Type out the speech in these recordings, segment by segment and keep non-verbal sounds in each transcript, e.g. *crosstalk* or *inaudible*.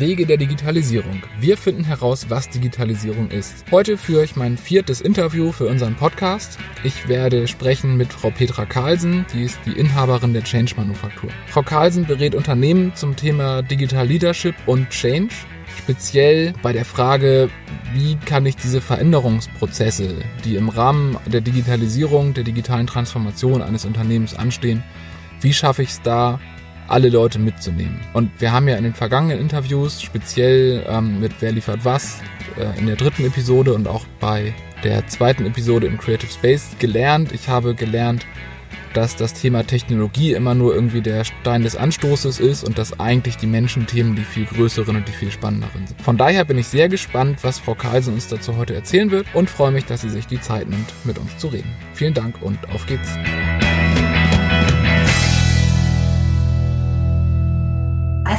Wege der Digitalisierung. Wir finden heraus, was Digitalisierung ist. Heute führe ich mein viertes Interview für unseren Podcast. Ich werde sprechen mit Frau Petra Carlsen, die ist die Inhaberin der Change Manufaktur. Frau Carlsen berät Unternehmen zum Thema Digital Leadership und Change speziell bei der Frage, wie kann ich diese Veränderungsprozesse, die im Rahmen der Digitalisierung, der digitalen Transformation eines Unternehmens anstehen, wie schaffe ich es da, alle Leute mitzunehmen. Und wir haben ja in den vergangenen Interviews, speziell ähm, mit Wer liefert was, äh, in der dritten Episode und auch bei der zweiten Episode im Creative Space gelernt. Ich habe gelernt, dass das Thema Technologie immer nur irgendwie der Stein des Anstoßes ist und dass eigentlich die Menschenthemen die viel größeren und die viel spannenderen sind. Von daher bin ich sehr gespannt, was Frau Carlsen uns dazu heute erzählen wird und freue mich, dass sie sich die Zeit nimmt, mit uns zu reden. Vielen Dank und auf geht's.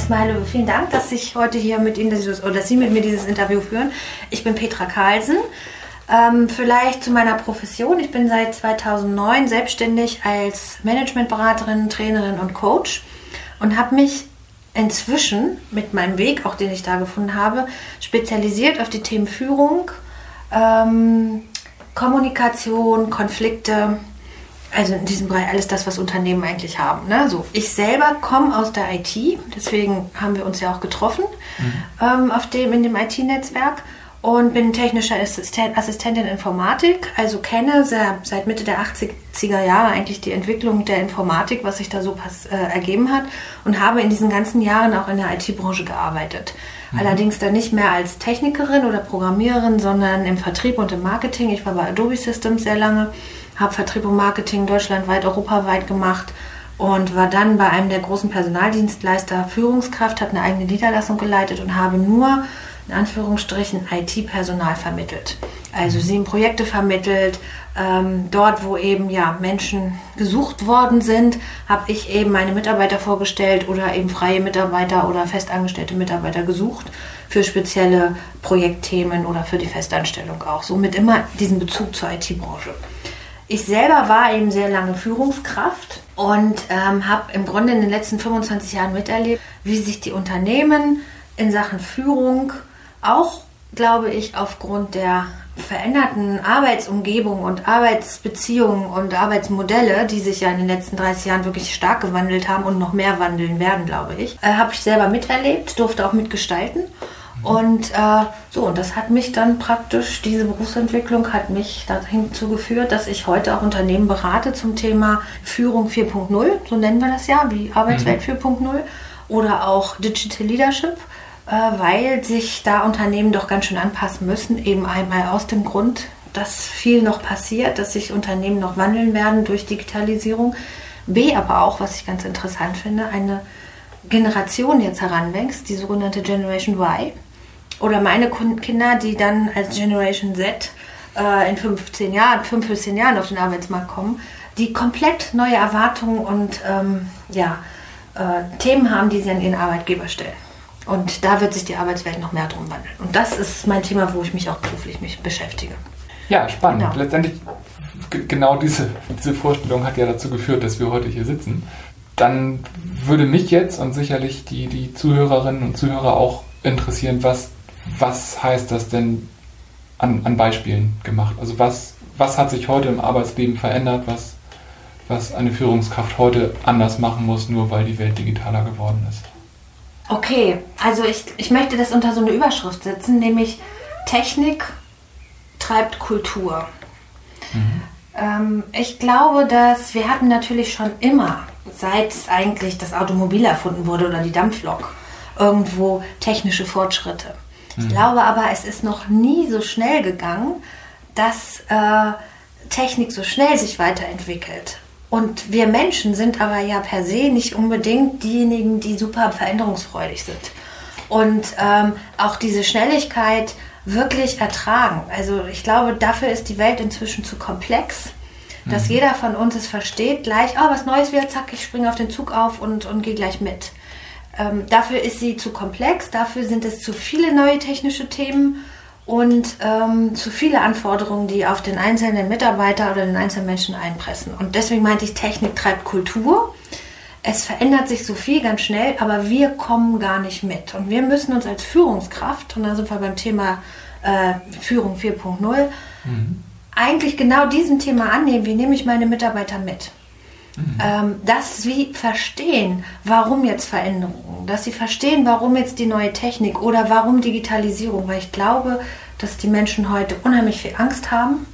Erstmal vielen Dank, dass ich heute hier mit Ihnen dieses, oder dass Sie mit mir dieses Interview führen. Ich bin Petra Carlsen. Ähm, vielleicht zu meiner Profession. Ich bin seit 2009 selbstständig als Managementberaterin, Trainerin und Coach und habe mich inzwischen mit meinem Weg, auch den ich da gefunden habe, spezialisiert auf die Themen Führung, ähm, Kommunikation, Konflikte also in diesem Bereich alles das, was Unternehmen eigentlich haben. Ne? So, ich selber komme aus der IT, deswegen haben wir uns ja auch getroffen mhm. ähm, auf dem, in dem IT-Netzwerk und bin technischer Assistent, Assistentin Informatik, also kenne sehr, seit Mitte der 80er Jahre eigentlich die Entwicklung der Informatik, was sich da so pass, äh, ergeben hat und habe in diesen ganzen Jahren auch in der IT-Branche gearbeitet. Mhm. Allerdings dann nicht mehr als Technikerin oder Programmiererin, sondern im Vertrieb und im Marketing. Ich war bei Adobe Systems sehr lange habe Vertrieb und Marketing deutschlandweit, europaweit gemacht und war dann bei einem der großen Personaldienstleister Führungskraft, habe eine eigene Niederlassung geleitet und habe nur in Anführungsstrichen IT-Personal vermittelt. Also mhm. sieben Projekte vermittelt. Ähm, dort, wo eben ja Menschen gesucht worden sind, habe ich eben meine Mitarbeiter vorgestellt oder eben freie Mitarbeiter oder festangestellte Mitarbeiter gesucht für spezielle Projektthemen oder für die Festanstellung auch. Somit immer diesen Bezug zur IT-Branche. Ich selber war eben sehr lange Führungskraft und ähm, habe im Grunde in den letzten 25 Jahren miterlebt, wie sich die Unternehmen in Sachen Führung auch, glaube ich, aufgrund der veränderten Arbeitsumgebung und Arbeitsbeziehungen und Arbeitsmodelle, die sich ja in den letzten 30 Jahren wirklich stark gewandelt haben und noch mehr wandeln werden, glaube ich, äh, habe ich selber miterlebt, durfte auch mitgestalten und äh, so, und das hat mich dann praktisch, diese Berufsentwicklung hat mich dazu geführt, dass ich heute auch Unternehmen berate zum Thema Führung 4.0, so nennen wir das ja, wie Arbeitswelt mhm. 4.0 oder auch Digital Leadership, äh, weil sich da Unternehmen doch ganz schön anpassen müssen, eben einmal aus dem Grund, dass viel noch passiert, dass sich Unternehmen noch wandeln werden durch Digitalisierung. B, aber auch, was ich ganz interessant finde, eine Generation jetzt heranwächst, die sogenannte Generation Y oder meine Kinder, die dann als Generation Z äh, in 15 Jahren, 15 Jahren auf den Arbeitsmarkt kommen, die komplett neue Erwartungen und ähm, ja, äh, Themen haben, die sie an ihren Arbeitgeber stellen. Und da wird sich die Arbeitswelt noch mehr drum wandeln. Und das ist mein Thema, wo ich mich auch beruflich mich beschäftige. Ja, spannend. Genau. Letztendlich genau diese, diese Vorstellung hat ja dazu geführt, dass wir heute hier sitzen. Dann würde mich jetzt und sicherlich die, die Zuhörerinnen und Zuhörer auch interessieren, was was heißt das denn an, an Beispielen gemacht? Also was, was hat sich heute im Arbeitsleben verändert, was, was eine Führungskraft heute anders machen muss, nur weil die Welt digitaler geworden ist? Okay, also ich, ich möchte das unter so eine Überschrift setzen, nämlich Technik treibt Kultur. Mhm. Ähm, ich glaube, dass wir hatten natürlich schon immer, seit eigentlich das Automobil erfunden wurde oder die Dampflok, irgendwo technische Fortschritte. Ich glaube aber, es ist noch nie so schnell gegangen, dass äh, Technik so schnell sich weiterentwickelt. Und wir Menschen sind aber ja per se nicht unbedingt diejenigen, die super veränderungsfreudig sind. Und ähm, auch diese Schnelligkeit wirklich ertragen. Also ich glaube, dafür ist die Welt inzwischen zu komplex, dass mhm. jeder von uns es versteht, gleich, oh, was Neues wieder, zack, ich springe auf den Zug auf und, und gehe gleich mit. Ähm, dafür ist sie zu komplex, dafür sind es zu viele neue technische Themen und ähm, zu viele Anforderungen, die auf den einzelnen Mitarbeiter oder den einzelnen Menschen einpressen. Und deswegen meinte ich, Technik treibt Kultur. es verändert sich so viel ganz schnell, aber wir kommen gar nicht mit. Und wir müssen uns als Führungskraft, und da sind wir beim Thema äh, Führung 4.0, mhm. eigentlich genau diesem Thema annehmen, wie nehme ich meine Mitarbeiter mit. Mhm. Ähm, dass sie verstehen, warum jetzt Veränderungen, dass sie verstehen, warum jetzt die neue Technik oder warum Digitalisierung, weil ich glaube, dass die Menschen heute unheimlich viel Angst haben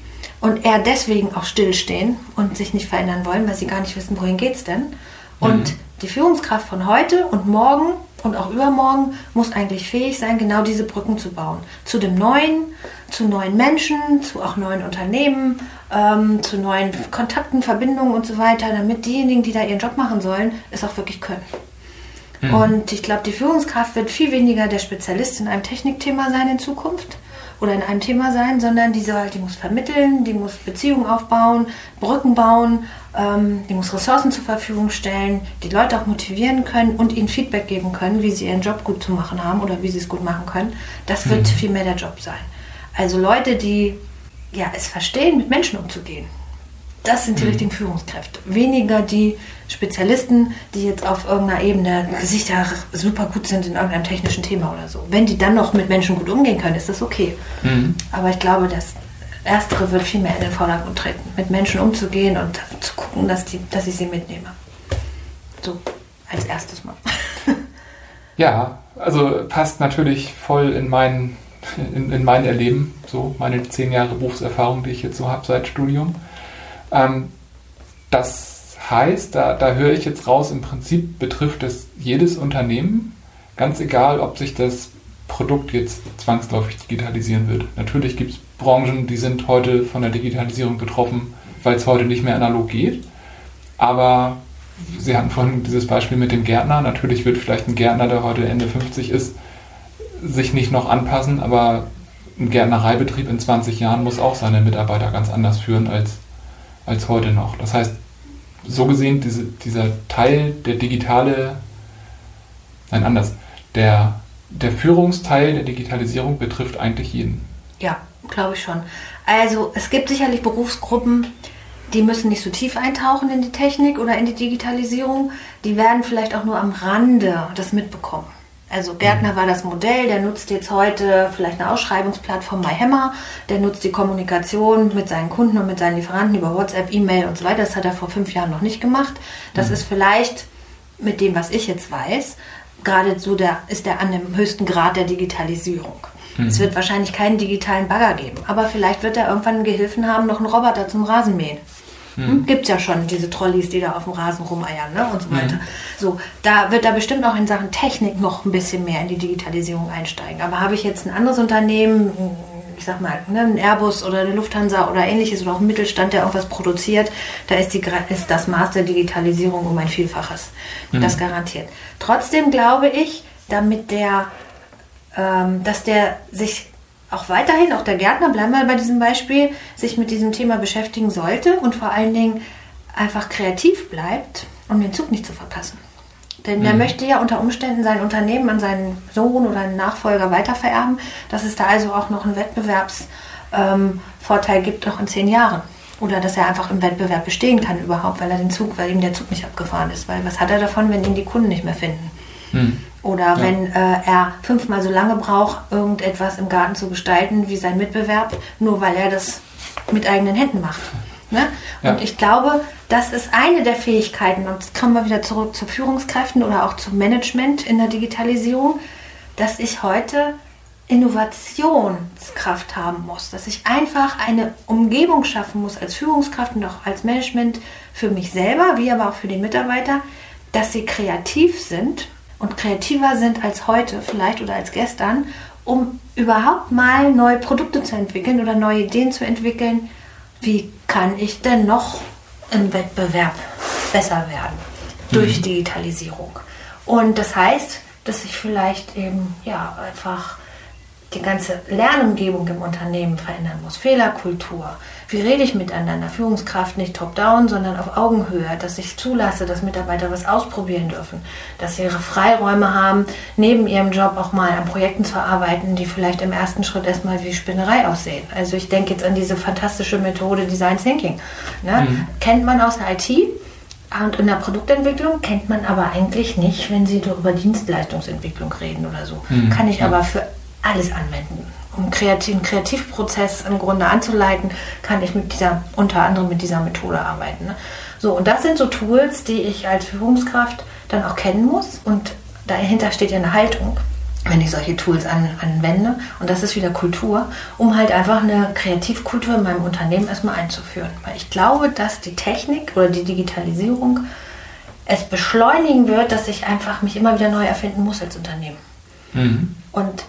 und eher deswegen auch stillstehen und sich nicht verändern wollen, weil sie gar nicht wissen, wohin geht es denn. Und mhm. die Führungskraft von heute und morgen und auch übermorgen muss eigentlich fähig sein, genau diese Brücken zu bauen. Zu dem Neuen, zu neuen Menschen, zu auch neuen Unternehmen, ähm, zu neuen Kontakten, Verbindungen und so weiter, damit diejenigen, die da ihren Job machen sollen, es auch wirklich können. Mhm. Und ich glaube, die Führungskraft wird viel weniger der Spezialist in einem Technikthema sein in Zukunft oder in einem Thema sein, sondern die, soll, die muss vermitteln, die muss Beziehungen aufbauen, Brücken bauen, ähm, die muss Ressourcen zur Verfügung stellen, die Leute auch motivieren können und ihnen Feedback geben können, wie sie ihren Job gut zu machen haben oder wie sie es gut machen können. Das wird mhm. viel mehr der Job sein. Also Leute, die ja, es verstehen, mit Menschen umzugehen. Das sind die mhm. richtigen Führungskräfte. Weniger die Spezialisten, die jetzt auf irgendeiner Ebene Gesichter super gut sind in irgendeinem technischen Thema oder so. Wenn die dann noch mit Menschen gut umgehen können, ist das okay. Mhm. Aber ich glaube, das Erstere wird viel mehr in den Vordergrund treten, mit Menschen umzugehen und zu gucken, dass, die, dass ich sie mitnehme. So, als erstes Mal. *laughs* ja, also passt natürlich voll in mein, in, in mein Erleben, so meine zehn Jahre Berufserfahrung, die ich jetzt so habe seit Studium. Ähm, das heißt, da, da höre ich jetzt raus, im Prinzip betrifft es jedes Unternehmen, ganz egal, ob sich das Produkt jetzt zwangsläufig digitalisieren wird. Natürlich gibt es Branchen, die sind heute von der Digitalisierung betroffen, weil es heute nicht mehr analog geht. Aber Sie hatten vorhin dieses Beispiel mit dem Gärtner. Natürlich wird vielleicht ein Gärtner, der heute Ende 50 ist, sich nicht noch anpassen, aber ein Gärtnereibetrieb in 20 Jahren muss auch seine Mitarbeiter ganz anders führen als als heute noch. Das heißt, so gesehen, diese, dieser Teil, der digitale, nein, anders, der, der Führungsteil der Digitalisierung betrifft eigentlich jeden. Ja, glaube ich schon. Also es gibt sicherlich Berufsgruppen, die müssen nicht so tief eintauchen in die Technik oder in die Digitalisierung. Die werden vielleicht auch nur am Rande das mitbekommen. Also Gärtner war das Modell, der nutzt jetzt heute vielleicht eine Ausschreibungsplattform MyHammer, der nutzt die Kommunikation mit seinen Kunden und mit seinen Lieferanten über WhatsApp, E-Mail und so weiter. Das hat er vor fünf Jahren noch nicht gemacht. Das mhm. ist vielleicht mit dem, was ich jetzt weiß, gerade so der, ist der an dem höchsten Grad der Digitalisierung. Mhm. Es wird wahrscheinlich keinen digitalen Bagger geben, aber vielleicht wird er irgendwann einen Gehilfen haben, noch einen Roboter zum Rasenmähen. Hm. Gibt es ja schon diese Trolleys, die da auf dem Rasen rumeiern ne? und so weiter. Hm. So, da wird da bestimmt auch in Sachen Technik noch ein bisschen mehr in die Digitalisierung einsteigen. Aber habe ich jetzt ein anderes Unternehmen, ich sag mal, ne, ein Airbus oder eine Lufthansa oder ähnliches oder auch ein Mittelstand, der irgendwas produziert, da ist, die, ist das Maß der Digitalisierung um ein Vielfaches. Hm. Das garantiert. Trotzdem glaube ich, damit der, ähm, dass der sich auch weiterhin, auch der Gärtner, bleiben wir bei diesem Beispiel, sich mit diesem Thema beschäftigen sollte und vor allen Dingen einfach kreativ bleibt, um den Zug nicht zu verpassen. Denn mhm. er möchte ja unter Umständen sein Unternehmen an seinen Sohn oder einen Nachfolger weitervererben, dass es da also auch noch einen Wettbewerbsvorteil ähm, gibt, noch in zehn Jahren. Oder dass er einfach im Wettbewerb bestehen kann überhaupt, weil er den Zug, weil ihm der Zug nicht abgefahren ist. Weil was hat er davon, wenn ihn die Kunden nicht mehr finden? Mhm. Oder ja. wenn äh, er fünfmal so lange braucht, irgendetwas im Garten zu gestalten wie sein Mitbewerb, nur weil er das mit eigenen Händen macht. Ne? Ja. Und ich glaube, das ist eine der Fähigkeiten, und jetzt kommen wir wieder zurück zu Führungskräften oder auch zum Management in der Digitalisierung, dass ich heute Innovationskraft haben muss, dass ich einfach eine Umgebung schaffen muss als Führungskraft und auch als Management für mich selber, wie aber auch für die Mitarbeiter, dass sie kreativ sind und kreativer sind als heute vielleicht oder als gestern, um überhaupt mal neue Produkte zu entwickeln oder neue Ideen zu entwickeln. Wie kann ich denn noch im Wettbewerb besser werden durch mhm. Digitalisierung? Und das heißt, dass ich vielleicht eben ja einfach die ganze Lernumgebung im Unternehmen verändern muss. Fehlerkultur. Wie rede ich miteinander? Führungskraft nicht top-down, sondern auf Augenhöhe. Dass ich zulasse, dass Mitarbeiter was ausprobieren dürfen. Dass sie ihre Freiräume haben, neben ihrem Job auch mal an Projekten zu arbeiten, die vielleicht im ersten Schritt erstmal wie Spinnerei aussehen. Also ich denke jetzt an diese fantastische Methode Design Thinking. Ne? Mhm. Kennt man aus der IT Und in der Produktentwicklung kennt man aber eigentlich nicht, wenn Sie über Dienstleistungsentwicklung reden oder so. Mhm. Kann ich aber für alles anwenden. Um kreativen Kreativprozess im Grunde anzuleiten, kann ich mit dieser, unter anderem mit dieser Methode arbeiten. Ne? So, und das sind so Tools, die ich als Führungskraft dann auch kennen muss. Und dahinter steht ja eine Haltung, wenn ich solche Tools an, anwende. Und das ist wieder Kultur, um halt einfach eine Kreativkultur in meinem Unternehmen erstmal einzuführen. Weil ich glaube, dass die Technik oder die Digitalisierung es beschleunigen wird, dass ich einfach mich immer wieder neu erfinden muss als Unternehmen. Mhm. Und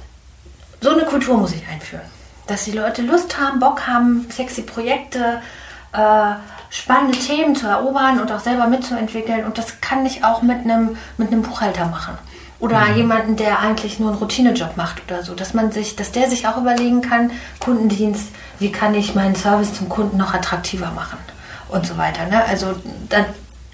so eine Kultur muss ich einführen. Dass die Leute Lust haben, Bock haben, sexy Projekte, äh, spannende Themen zu erobern und auch selber mitzuentwickeln. Und das kann ich auch mit einem mit einem Buchhalter machen. Oder mhm. jemanden, der eigentlich nur einen Routinejob macht oder so. Dass man sich, dass der sich auch überlegen kann, Kundendienst, wie kann ich meinen Service zum Kunden noch attraktiver machen und so weiter. Ne? Also dann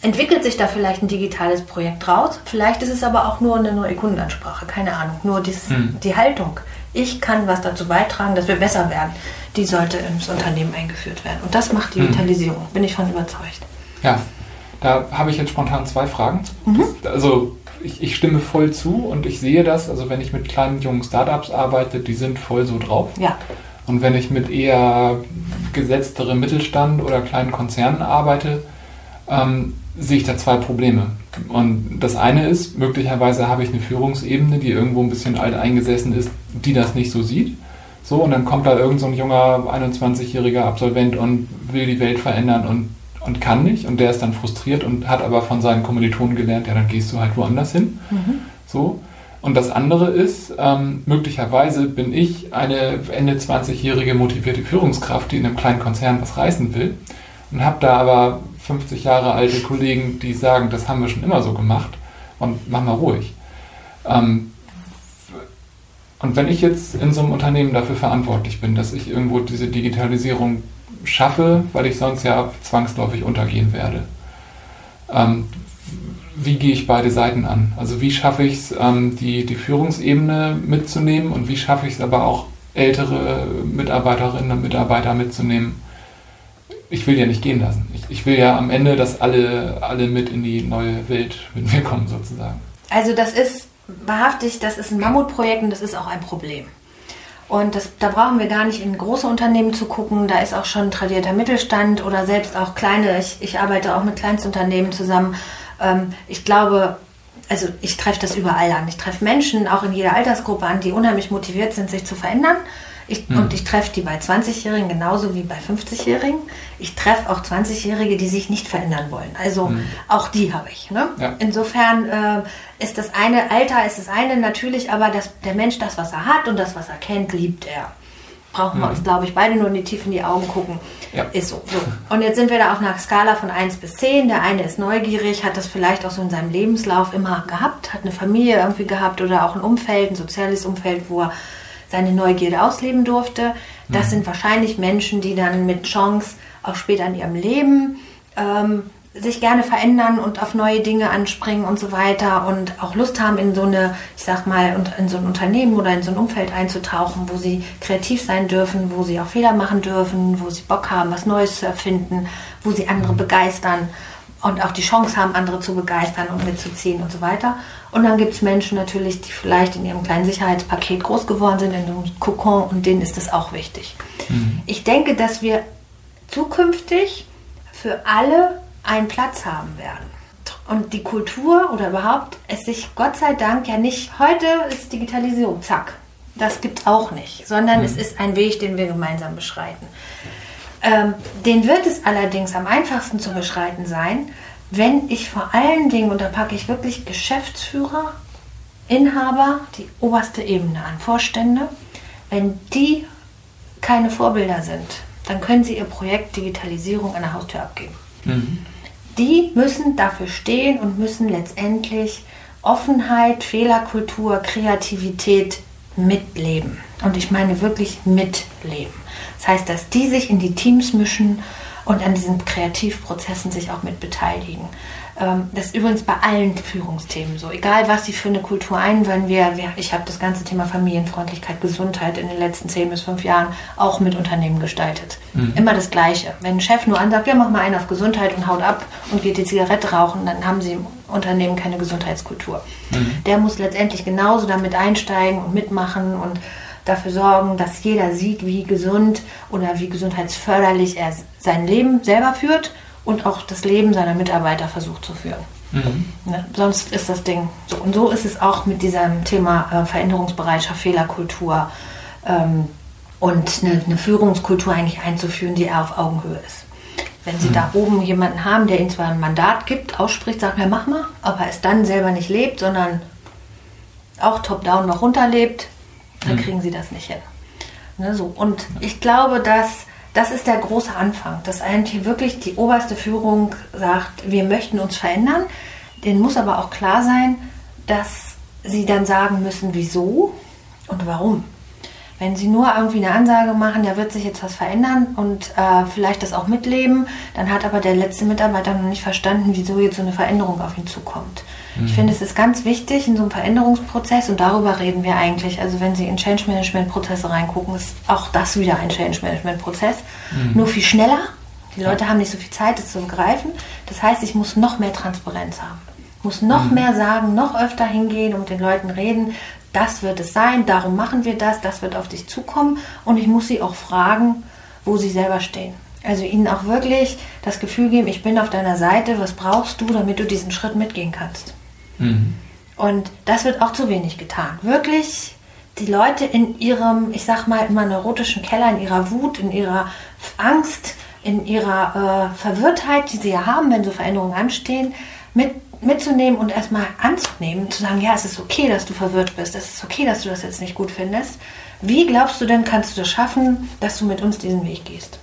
entwickelt sich da vielleicht ein digitales Projekt raus. Vielleicht ist es aber auch nur eine neue Kundenansprache, keine Ahnung. Nur dies, mhm. die Haltung. Ich kann was dazu beitragen, dass wir besser werden. Die sollte ins Unternehmen eingeführt werden. Und das macht mhm. Digitalisierung, mhm. bin ich von überzeugt. Ja, da habe ich jetzt spontan zwei Fragen. Mhm. Also ich, ich, stimme voll zu und ich sehe das. Also wenn ich mit kleinen jungen Startups arbeite, die sind voll so drauf. Ja. Und wenn ich mit eher gesetzterem Mittelstand oder kleinen Konzernen arbeite, ähm, sehe ich da zwei Probleme. Und das eine ist, möglicherweise habe ich eine Führungsebene, die irgendwo ein bisschen alt eingesessen ist, die das nicht so sieht. So, und dann kommt da irgend so ein junger 21-jähriger Absolvent und will die Welt verändern und, und kann nicht. Und der ist dann frustriert und hat aber von seinen Kommilitonen gelernt, ja, dann gehst du halt woanders hin. Mhm. So. Und das andere ist, ähm, möglicherweise bin ich eine Ende 20-jährige motivierte Führungskraft, die in einem kleinen Konzern was reißen will und habe da aber 50 Jahre alte Kollegen, die sagen, das haben wir schon immer so gemacht und mach mal ruhig. Ähm, und wenn ich jetzt in so einem Unternehmen dafür verantwortlich bin, dass ich irgendwo diese Digitalisierung schaffe, weil ich sonst ja zwangsläufig untergehen werde, ähm, wie gehe ich beide Seiten an? Also wie schaffe ich es, ähm, die, die Führungsebene mitzunehmen und wie schaffe ich es aber auch ältere Mitarbeiterinnen und Mitarbeiter mitzunehmen, ich will ja nicht gehen lassen. Ich, ich, will ja am Ende, dass alle, alle mit in die neue Welt mit mir kommen, sozusagen. Also das ist wahrhaftig, das ist ein Mammutprojekt und das ist auch ein Problem. Und das, da brauchen wir gar nicht in große Unternehmen zu gucken. Da ist auch schon tradierter Mittelstand oder selbst auch kleine. Ich, ich arbeite auch mit Kleinstunternehmen zusammen. Ähm, ich glaube, also ich treffe das überall an. Ich treffe Menschen auch in jeder Altersgruppe an, die unheimlich motiviert sind, sich zu verändern ich, mhm. Und ich treffe die bei 20-Jährigen genauso wie bei 50-Jährigen. Ich treffe auch 20-Jährige, die sich nicht verändern wollen. Also mhm. auch die habe ich. Ne? Ja. Insofern äh, ist das eine, Alter ist das eine natürlich, aber das, der Mensch, das, was er hat und das, was er kennt, liebt er. Brauchen wir mhm. uns, glaube ich, beide nur in die tief in die Augen gucken. Ja. Ist so. so. *laughs* Und jetzt sind wir da auf einer Skala von 1 bis 10. Der eine ist neugierig, hat das vielleicht auch so in seinem Lebenslauf immer gehabt, hat eine Familie irgendwie gehabt oder auch ein Umfeld, ein soziales Umfeld, wo er seine Neugierde ausleben durfte. Das mhm. sind wahrscheinlich Menschen, die dann mit Chance auch später in ihrem Leben ähm, sich gerne verändern und auf neue Dinge anspringen und so weiter und auch Lust haben, in so eine, ich sag mal, in so ein Unternehmen oder in so ein Umfeld einzutauchen, wo sie kreativ sein dürfen, wo sie auch Fehler machen dürfen, wo sie Bock haben, was Neues zu erfinden, wo sie andere begeistern und auch die Chance haben, andere zu begeistern und mitzuziehen und so weiter. Und dann gibt es Menschen natürlich, die vielleicht in ihrem kleinen Sicherheitspaket groß geworden sind, in einem Kokon und denen ist das auch wichtig. Mhm. Ich denke, dass wir zukünftig für alle einen Platz haben werden. Und die Kultur oder überhaupt es sich Gott sei Dank ja nicht, heute ist Digitalisierung, zack. Das gibt es auch nicht, sondern mhm. es ist ein Weg, den wir gemeinsam beschreiten. Ähm, den wird es allerdings am einfachsten zu beschreiten sein, wenn ich vor allen Dingen, und da packe ich wirklich Geschäftsführer, Inhaber, die oberste Ebene an, Vorstände, wenn die keine Vorbilder sind, dann können sie ihr Projekt Digitalisierung an der Haustür abgeben. Mhm. Die müssen dafür stehen und müssen letztendlich Offenheit, Fehlerkultur, Kreativität mitleben. Und ich meine wirklich mitleben. Das heißt, dass die sich in die Teams mischen und an diesen Kreativprozessen sich auch mit beteiligen. Ähm, das ist übrigens bei allen Führungsthemen so. Egal, was sie für eine Kultur einwenden. Wir, wir, ich habe das ganze Thema Familienfreundlichkeit, Gesundheit in den letzten zehn bis fünf Jahren auch mit Unternehmen gestaltet. Mhm. Immer das Gleiche. Wenn ein Chef nur ansagt, ja, mach mal einen auf Gesundheit und haut ab und geht die Zigarette rauchen, dann haben sie im Unternehmen keine Gesundheitskultur. Mhm. Der muss letztendlich genauso damit einsteigen und mitmachen und dafür sorgen, dass jeder sieht, wie gesund oder wie gesundheitsförderlich er sein Leben selber führt und auch das Leben seiner Mitarbeiter versucht zu führen. Mhm. Ne? Sonst ist das Ding so. Und so ist es auch mit diesem Thema äh, Veränderungsbereitschaft, Fehlerkultur ähm, und eine, eine, Führungskultur eigentlich einzuführen, die eher auf Augenhöhe ist. Wenn Sie mhm. da oben jemanden haben, der Ihnen zwar ein Mandat gibt, ausspricht, sagt, ja, mach mal, aber es dann selber nicht lebt, sondern auch top-down noch runterlebt, dann mhm. kriegen Sie das nicht hin. Ne, so. Und ich glaube, dass das ist der große Anfang, dass eigentlich wirklich die oberste Führung sagt, wir möchten uns verändern. Den muss aber auch klar sein, dass sie dann sagen müssen, wieso und warum. Wenn sie nur irgendwie eine Ansage machen, da wird sich jetzt was verändern und äh, vielleicht das auch mitleben, dann hat aber der letzte Mitarbeiter noch nicht verstanden, wieso jetzt so eine Veränderung auf ihn zukommt. Mhm. Ich finde, es ist ganz wichtig in so einem Veränderungsprozess und darüber reden wir eigentlich. Also wenn Sie in Change Management Prozesse reingucken, ist auch das wieder ein Change Management Prozess. Mhm. Nur viel schneller. Die Leute haben nicht so viel Zeit, das zu begreifen. Das heißt, ich muss noch mehr Transparenz haben. Ich muss noch mhm. mehr sagen, noch öfter hingehen und mit den Leuten reden. Das wird es sein, darum machen wir das, das wird auf dich zukommen. Und ich muss sie auch fragen, wo sie selber stehen. Also ihnen auch wirklich das Gefühl geben, ich bin auf deiner Seite, was brauchst du, damit du diesen Schritt mitgehen kannst. Mhm. Und das wird auch zu wenig getan. Wirklich die Leute in ihrem, ich sag mal, immer neurotischen Keller, in ihrer Wut, in ihrer Angst, in ihrer äh, Verwirrtheit, die sie ja haben, wenn so Veränderungen anstehen, mit, mitzunehmen und erstmal anzunehmen, zu sagen, ja, es ist okay, dass du verwirrt bist, es ist okay, dass du das jetzt nicht gut findest. Wie glaubst du denn, kannst du das schaffen, dass du mit uns diesen Weg gehst?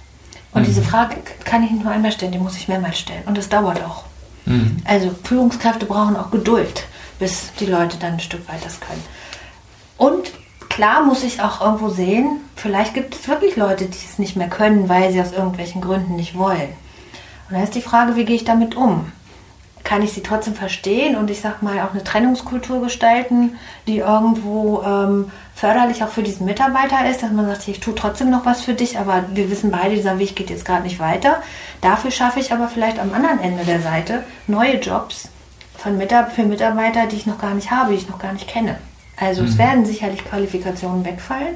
Und mhm. diese Frage kann ich nicht nur einmal stellen, die muss ich mehrmals stellen. Und es dauert auch. Mhm. Also Führungskräfte brauchen auch Geduld, bis die Leute dann ein Stück weit das können. Und klar muss ich auch irgendwo sehen, vielleicht gibt es wirklich Leute, die es nicht mehr können, weil sie aus irgendwelchen Gründen nicht wollen. Und dann ist die Frage, wie gehe ich damit um? Kann ich sie trotzdem verstehen und ich sag mal auch eine Trennungskultur gestalten, die irgendwo ähm, förderlich auch für diesen Mitarbeiter ist, dass man sagt, ich tue trotzdem noch was für dich, aber wir wissen beide, dieser Weg geht jetzt gerade nicht weiter. Dafür schaffe ich aber vielleicht am anderen Ende der Seite neue Jobs von Mitab für Mitarbeiter, die ich noch gar nicht habe, die ich noch gar nicht kenne. Also mhm. es werden sicherlich Qualifikationen wegfallen,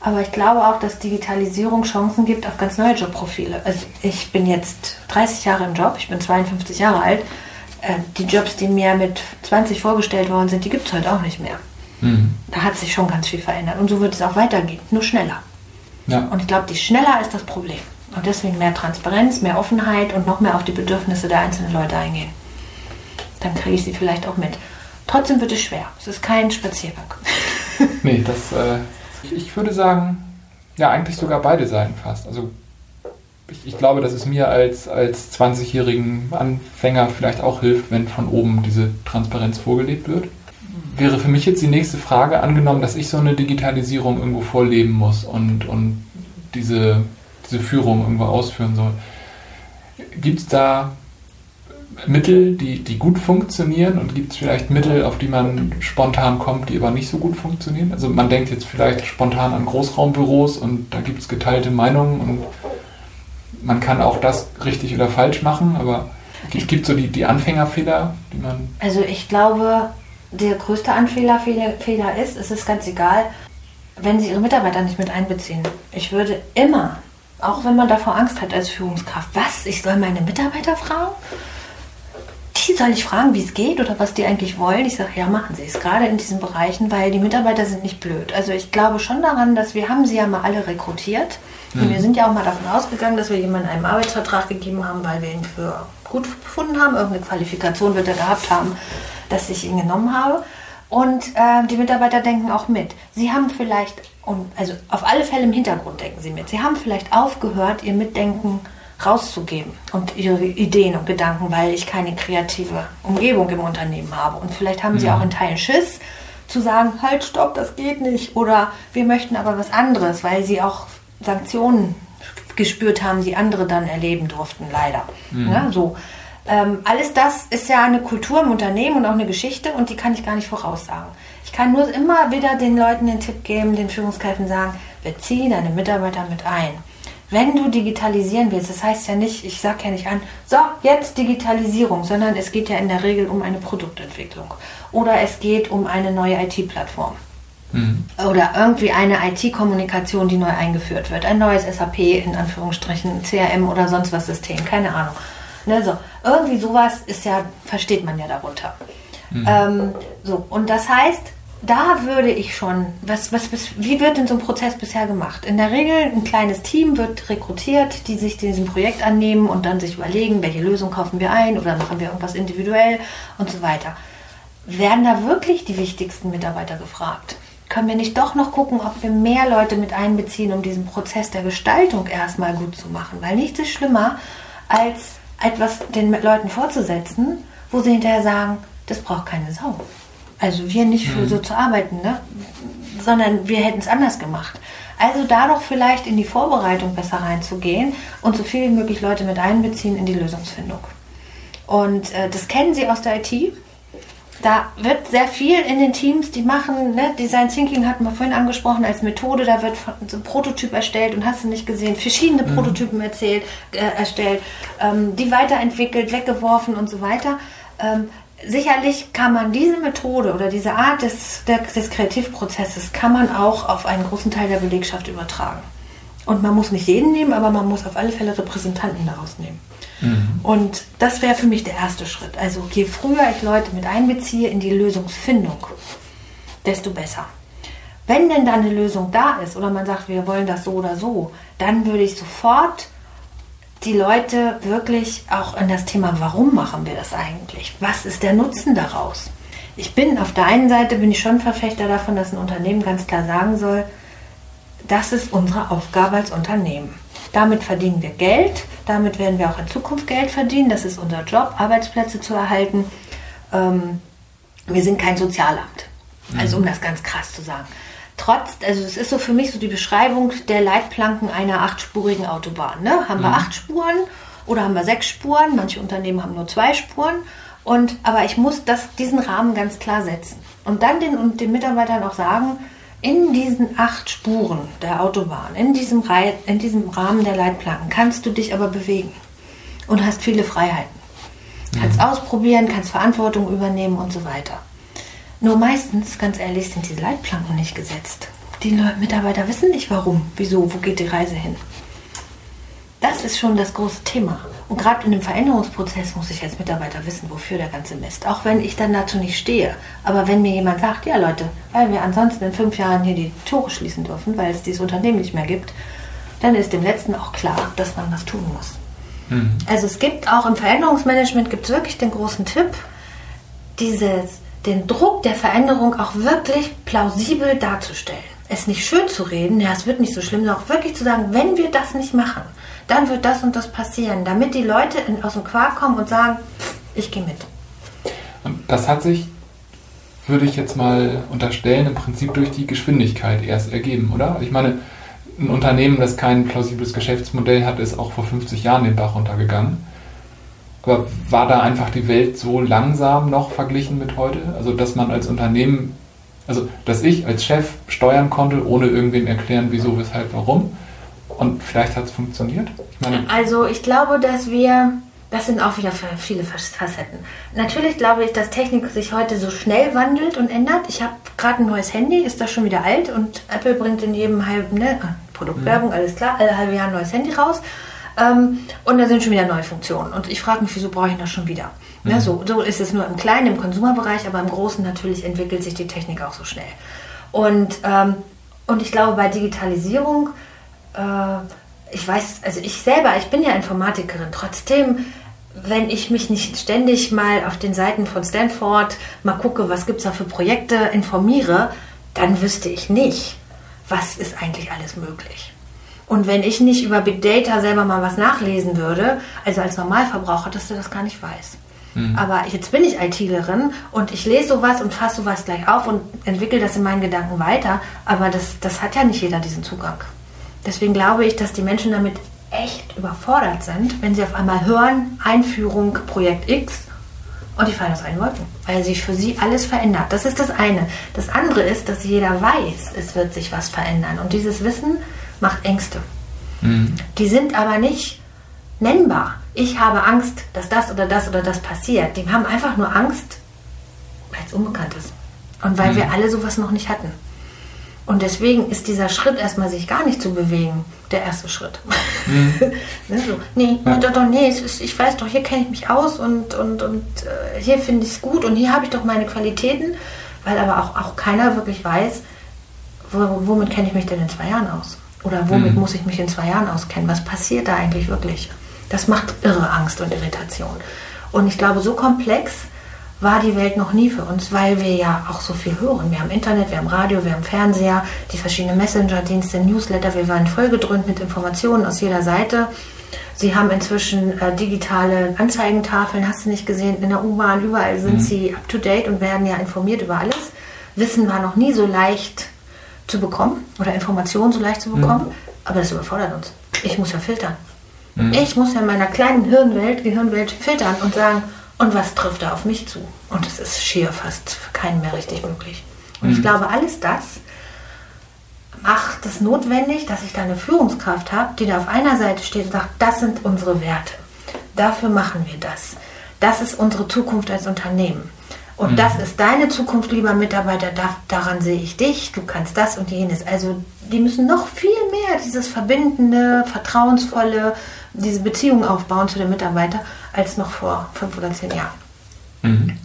aber ich glaube auch, dass Digitalisierung Chancen gibt auf ganz neue Jobprofile. Also ich bin jetzt 30 Jahre im Job, ich bin 52 Jahre alt. Äh, die Jobs, die mir mit 20 vorgestellt worden sind, die gibt es heute auch nicht mehr. Mhm. Da hat sich schon ganz viel verändert. Und so wird es auch weitergehen, nur schneller. Ja. Und ich glaube, die schneller ist das Problem. Und deswegen mehr Transparenz, mehr Offenheit und noch mehr auf die Bedürfnisse der einzelnen Leute eingehen. Dann kriege ich sie vielleicht auch mit. Trotzdem wird es schwer. Es ist kein Spaziergang. *laughs* nee, das, äh, ich würde sagen, ja, eigentlich sogar beide Seiten fast. Also ich, ich glaube, dass es mir als, als 20-jährigen Anfänger vielleicht auch hilft, wenn von oben diese Transparenz vorgelebt wird wäre für mich jetzt die nächste Frage, angenommen, dass ich so eine Digitalisierung irgendwo vorleben muss und, und diese, diese Führung irgendwo ausführen soll. Gibt es da Mittel, die, die gut funktionieren und gibt es vielleicht Mittel, auf die man spontan kommt, die aber nicht so gut funktionieren? Also man denkt jetzt vielleicht spontan an Großraumbüros und da gibt es geteilte Meinungen und man kann auch das richtig oder falsch machen, aber es gibt so die, die Anfängerfehler, die man... Also ich glaube, der größte Anfehler Fehler ist, es ist ganz egal, wenn Sie Ihre Mitarbeiter nicht mit einbeziehen. Ich würde immer, auch wenn man davor Angst hat als Führungskraft, was, ich soll meine Mitarbeiter fragen? Die soll ich fragen, wie es geht oder was die eigentlich wollen? Ich sage, ja, machen Sie es, gerade in diesen Bereichen, weil die Mitarbeiter sind nicht blöd. Also ich glaube schon daran, dass wir haben sie ja mal alle rekrutiert. Mhm. Und wir sind ja auch mal davon ausgegangen, dass wir jemandem einen Arbeitsvertrag gegeben haben, weil wir ihn für gut befunden haben. Irgendeine Qualifikation wird er gehabt haben dass ich ihn genommen habe. Und äh, die Mitarbeiter denken auch mit. Sie haben vielleicht, also auf alle Fälle im Hintergrund denken sie mit, sie haben vielleicht aufgehört, ihr Mitdenken rauszugeben und ihre Ideen und Gedanken, weil ich keine kreative Umgebung im Unternehmen habe. Und vielleicht haben sie ja. auch in Teilen Schiss zu sagen, halt, stopp, das geht nicht. Oder wir möchten aber was anderes, weil sie auch Sanktionen gespürt haben, die andere dann erleben durften, leider. Mhm. Ja, so. Ähm, alles das ist ja eine Kultur im Unternehmen und auch eine Geschichte und die kann ich gar nicht voraussagen. Ich kann nur immer wieder den Leuten den Tipp geben, den Führungskräften sagen, bezieh deine Mitarbeiter mit ein. Wenn du digitalisieren willst, das heißt ja nicht, ich sage ja nicht an, so, jetzt Digitalisierung, sondern es geht ja in der Regel um eine Produktentwicklung oder es geht um eine neue IT-Plattform. Mhm. Oder irgendwie eine IT-Kommunikation, die neu eingeführt wird. Ein neues SAP, in Anführungsstrichen, CRM oder sonst was System, keine Ahnung. Ne, so. Irgendwie sowas ist ja, versteht man ja darunter. Mhm. Ähm, so, und das heißt, da würde ich schon, was, was, wie wird denn so ein Prozess bisher gemacht? In der Regel ein kleines Team wird rekrutiert, die sich diesem Projekt annehmen und dann sich überlegen, welche Lösung kaufen wir ein oder machen wir irgendwas individuell und so weiter. Werden da wirklich die wichtigsten Mitarbeiter gefragt? Können wir nicht doch noch gucken, ob wir mehr Leute mit einbeziehen, um diesen Prozess der Gestaltung erstmal gut zu machen? Weil nichts ist schlimmer, als etwas den Leuten vorzusetzen, wo sie hinterher sagen, das braucht keine Sau. Also wir nicht für mhm. so zu arbeiten, ne? sondern wir hätten es anders gemacht. Also da doch vielleicht in die Vorbereitung besser reinzugehen und so viel wie möglich Leute mit einbeziehen in die Lösungsfindung. Und äh, das kennen Sie aus der IT. Da wird sehr viel in den Teams, die machen, ne, Design Thinking hatten wir vorhin angesprochen als Methode, da wird so ein Prototyp erstellt und hast du nicht gesehen, verschiedene mhm. Prototypen erzählt, äh, erstellt, ähm, die weiterentwickelt, weggeworfen und so weiter. Ähm, sicherlich kann man diese Methode oder diese Art des, des Kreativprozesses kann man auch auf einen großen Teil der Belegschaft übertragen. Und man muss nicht jeden nehmen, aber man muss auf alle Fälle Repräsentanten daraus nehmen. Mhm. Und das wäre für mich der erste Schritt. Also je früher ich Leute mit einbeziehe in die Lösungsfindung, desto besser. Wenn denn dann eine Lösung da ist oder man sagt, wir wollen das so oder so, dann würde ich sofort die Leute wirklich auch an das Thema, warum machen wir das eigentlich? Was ist der Nutzen daraus? Ich bin auf der einen Seite bin ich schon Verfechter davon, dass ein Unternehmen ganz klar sagen soll, das ist unsere Aufgabe als Unternehmen. Damit verdienen wir Geld, damit werden wir auch in Zukunft Geld verdienen, das ist unser Job, Arbeitsplätze zu erhalten. Ähm, wir sind kein Sozialamt. Also um das ganz krass zu sagen trotz, also es ist so für mich so die Beschreibung der Leitplanken einer achtspurigen Autobahn. Ne? Haben mhm. wir acht Spuren oder haben wir sechs Spuren? Manche Unternehmen haben nur zwei Spuren. Und, aber ich muss das, diesen Rahmen ganz klar setzen. Und dann den, und den Mitarbeitern auch sagen, in diesen acht Spuren der Autobahn, in diesem, in diesem Rahmen der Leitplanken, kannst du dich aber bewegen und hast viele Freiheiten. Kannst mhm. ausprobieren, kannst Verantwortung übernehmen und so weiter. Nur meistens, ganz ehrlich, sind diese Leitplanken nicht gesetzt. Die Mitarbeiter wissen nicht warum, wieso, wo geht die Reise hin. Das ist schon das große Thema. Und gerade in dem Veränderungsprozess muss ich als Mitarbeiter wissen, wofür der ganze Mist. Auch wenn ich dann dazu nicht stehe. Aber wenn mir jemand sagt, ja Leute, weil wir ansonsten in fünf Jahren hier die Tore schließen dürfen, weil es dieses Unternehmen nicht mehr gibt, dann ist dem Letzten auch klar, dass man was tun muss. Mhm. Also es gibt auch im Veränderungsmanagement gibt es wirklich den großen Tipp, dieses den Druck der Veränderung auch wirklich plausibel darzustellen. Es nicht schön zu reden, ja, es wird nicht so schlimm, sondern auch wirklich zu sagen, wenn wir das nicht machen, dann wird das und das passieren, damit die Leute in, aus dem Quark kommen und sagen, ich gehe mit. Das hat sich, würde ich jetzt mal unterstellen, im Prinzip durch die Geschwindigkeit erst ergeben, oder? Ich meine, ein Unternehmen, das kein plausibles Geschäftsmodell hat, ist auch vor 50 Jahren den Bach runtergegangen. Aber war da einfach die Welt so langsam noch verglichen mit heute? Also, dass man als Unternehmen, also, dass ich als Chef steuern konnte, ohne irgendwem erklären, wieso, weshalb, warum. Und vielleicht hat es funktioniert? Ich meine, also, ich glaube, dass wir, das sind auch wieder viele Facetten. Natürlich glaube ich, dass Technik sich heute so schnell wandelt und ändert. Ich habe gerade ein neues Handy, ist das schon wieder alt und Apple bringt in jedem halben, ne, Produktwerbung, mhm. alles klar, alle halbe Jahr ein neues Handy raus. Ähm, und da sind schon wieder neue Funktionen. Und ich frage mich, wieso brauche ich das schon wieder? Ne, mhm. Ne, so, so ist es nur im kleinen, im Konsumerbereich, aber im Großen natürlich entwickelt sich die Technik auch so schnell. Und, ähm, und ich glaube, bei Digitalisierung, äh, ich weiß, also ich selber, ich bin ja Informatikerin, trotzdem wenn ich mich nicht ständig mal auf den Seiten von Stanford mal gucke, was gibt es da für Projekte, informiere, dann wüsste ich nicht, was ist eigentlich alles möglich. Und wenn ich nicht über Big Data selber mal was nachlesen würde, also als Normalverbraucher, dass du das gar nicht weiß. Mhm. Aber jetzt bin ich ITlerin und ich lese sowas und fasse sowas gleich auf und entwickle das in meinen Gedanken weiter. Aber das, das hat ja nicht jeder diesen Zugang. Deswegen glaube ich, dass die Menschen damit echt überfordert sind, wenn sie auf einmal hören, Einführung Projekt X und die fallen aus allen Wolken, weil sich für sie alles verändert. Das ist das eine. Das andere ist, dass jeder weiß, es wird sich was verändern. Und dieses Wissen macht Ängste. Mhm. Die sind aber nicht nennbar. Ich habe Angst, dass das oder das oder das passiert. Die haben einfach nur Angst, weil es unbekannt ist. Und weil mhm. wir alle sowas noch nicht hatten. Und deswegen ist dieser Schritt erstmal sich gar nicht zu bewegen, der erste Schritt. Mhm. *laughs* ne, so, nee, ja. doch, doch, nee, ist, ich weiß doch, hier kenne ich mich aus und, und, und äh, hier finde ich es gut und hier habe ich doch meine Qualitäten, weil aber auch, auch keiner wirklich weiß, wo, womit kenne ich mich denn in zwei Jahren aus? Oder womit mhm. muss ich mich in zwei Jahren auskennen? Was passiert da eigentlich wirklich? Das macht irre Angst und Irritation. Und ich glaube, so komplex war die Welt noch nie für uns, weil wir ja auch so viel hören. Wir haben Internet, wir haben Radio, wir haben Fernseher, die verschiedenen Messenger-Dienste, Newsletter. Wir waren vollgedröhnt mit Informationen aus jeder Seite. Sie haben inzwischen äh, digitale Anzeigentafeln, hast du nicht gesehen, in der U-Bahn, überall sind mhm. sie up-to-date und werden ja informiert über alles. Wissen war noch nie so leicht zu bekommen oder Informationen so leicht zu bekommen, mhm. aber das überfordert uns. Ich muss ja filtern. Mhm. Ich muss ja in meiner kleinen Hirnwelt, Gehirnwelt filtern und sagen, und was trifft da auf mich zu? Und es ist schier fast für keinen mehr richtig möglich. Und mhm. ich glaube, alles das macht es notwendig, dass ich da eine Führungskraft habe, die da auf einer Seite steht und sagt, das sind unsere Werte. Dafür machen wir das. Das ist unsere Zukunft als Unternehmen. Und mhm. das ist deine Zukunft, lieber Mitarbeiter, da, daran sehe ich dich, du kannst das und jenes. Also die müssen noch viel mehr dieses verbindende, vertrauensvolle, diese Beziehung aufbauen zu den Mitarbeitern als noch vor fünf oder zehn Jahren. Mhm.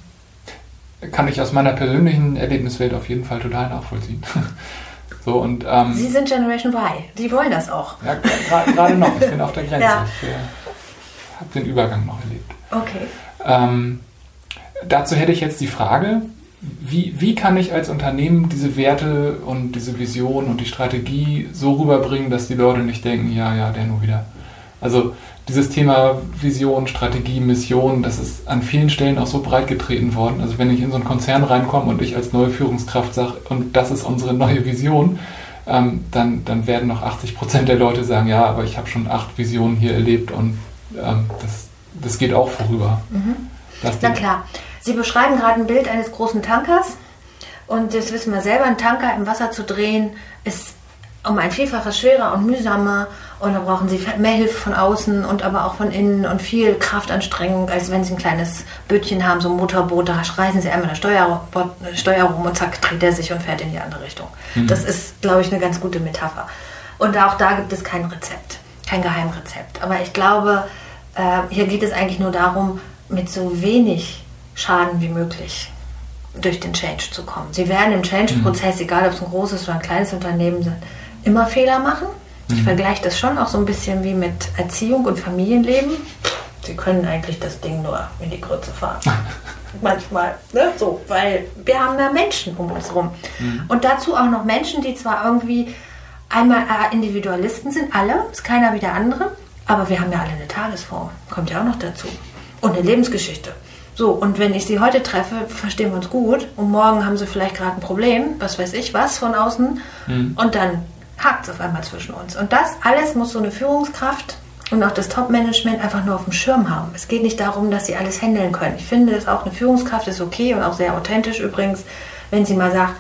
Kann ich aus meiner persönlichen Erlebniswelt auf jeden Fall total nachvollziehen. *laughs* so, und, ähm, Sie sind Generation Y, die wollen das auch. Ja, gerade noch, ich bin auf der *laughs* Grenze. Ja. Ich äh, habe den Übergang noch erlebt. Okay. Ähm, dazu hätte ich jetzt die Frage, wie, wie kann ich als Unternehmen diese Werte und diese Vision und die Strategie so rüberbringen, dass die Leute nicht denken, ja, ja, der nur wieder. Also dieses Thema Vision, Strategie, Mission, das ist an vielen Stellen auch so breit getreten worden. Also wenn ich in so einen Konzern reinkomme und ich als neue Führungskraft sage, und das ist unsere neue Vision, ähm, dann, dann werden noch 80 Prozent der Leute sagen, ja, aber ich habe schon acht Visionen hier erlebt und ähm, das, das geht auch vorüber. Mhm. Na klar. Sie beschreiben gerade ein Bild eines großen Tankers. Und das wissen wir selber, ein Tanker im Wasser zu drehen, ist um ein Vielfaches schwerer und mühsamer und da brauchen sie mehr Hilfe von außen und aber auch von innen und viel Kraftanstrengung, als wenn sie ein kleines Bötchen haben, so ein Motorboot, da reißen sie einmal eine Steuer, Steuer rum und zack, dreht er sich und fährt in die andere Richtung. Mhm. Das ist, glaube ich, eine ganz gute Metapher. Und auch da gibt es kein Rezept, kein Geheimrezept. Aber ich glaube, äh, hier geht es eigentlich nur darum, mit so wenig Schaden wie möglich durch den Change zu kommen. Sie werden im Change-Prozess, mhm. egal ob es ein großes oder ein kleines Unternehmen sind, immer Fehler machen. Ich mhm. vergleiche das schon auch so ein bisschen wie mit Erziehung und Familienleben. Sie können eigentlich das Ding nur in die Grütze fahren. *laughs* Manchmal, ne? So, weil wir haben ja Menschen um uns rum. Mhm. Und dazu auch noch Menschen, die zwar irgendwie einmal äh, Individualisten sind, alle, ist keiner wie der andere, aber wir haben ja alle eine Tagesform, kommt ja auch noch dazu. Und eine Lebensgeschichte. So, und wenn ich sie heute treffe, verstehen wir uns gut und morgen haben sie vielleicht gerade ein Problem, was weiß ich was von außen, mhm. und dann hakt es auf einmal zwischen uns. Und das alles muss so eine Führungskraft und auch das Top-Management einfach nur auf dem Schirm haben. Es geht nicht darum, dass sie alles handeln können. Ich finde, dass auch eine Führungskraft ist okay und auch sehr authentisch übrigens, wenn sie mal sagt,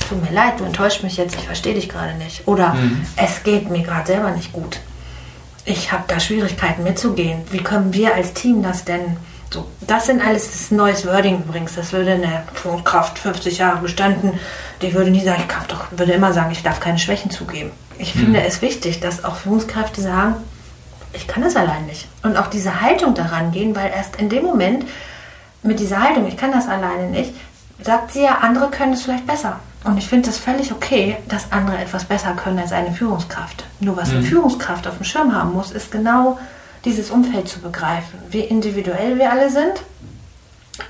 es tut mir leid, du enttäuscht mich jetzt, ich verstehe dich gerade nicht. Oder mhm. es geht mir gerade selber nicht gut. Ich habe da Schwierigkeiten mitzugehen. Wie können wir als Team das denn so, das sind alles das neues Wording übrigens. Das würde eine Führungskraft 50 Jahre bestanden, die würde nie sagen, ich kann doch, würde immer sagen, ich darf keine Schwächen zugeben. Ich mhm. finde es wichtig, dass auch Führungskräfte sagen, ich kann das allein nicht. Und auch diese Haltung daran gehen, weil erst in dem Moment mit dieser Haltung, ich kann das alleine nicht, sagt sie ja, andere können es vielleicht besser. Und ich finde es völlig okay, dass andere etwas besser können als eine Führungskraft. Nur was mhm. eine Führungskraft auf dem Schirm haben muss, ist genau dieses Umfeld zu begreifen, wie individuell wir alle sind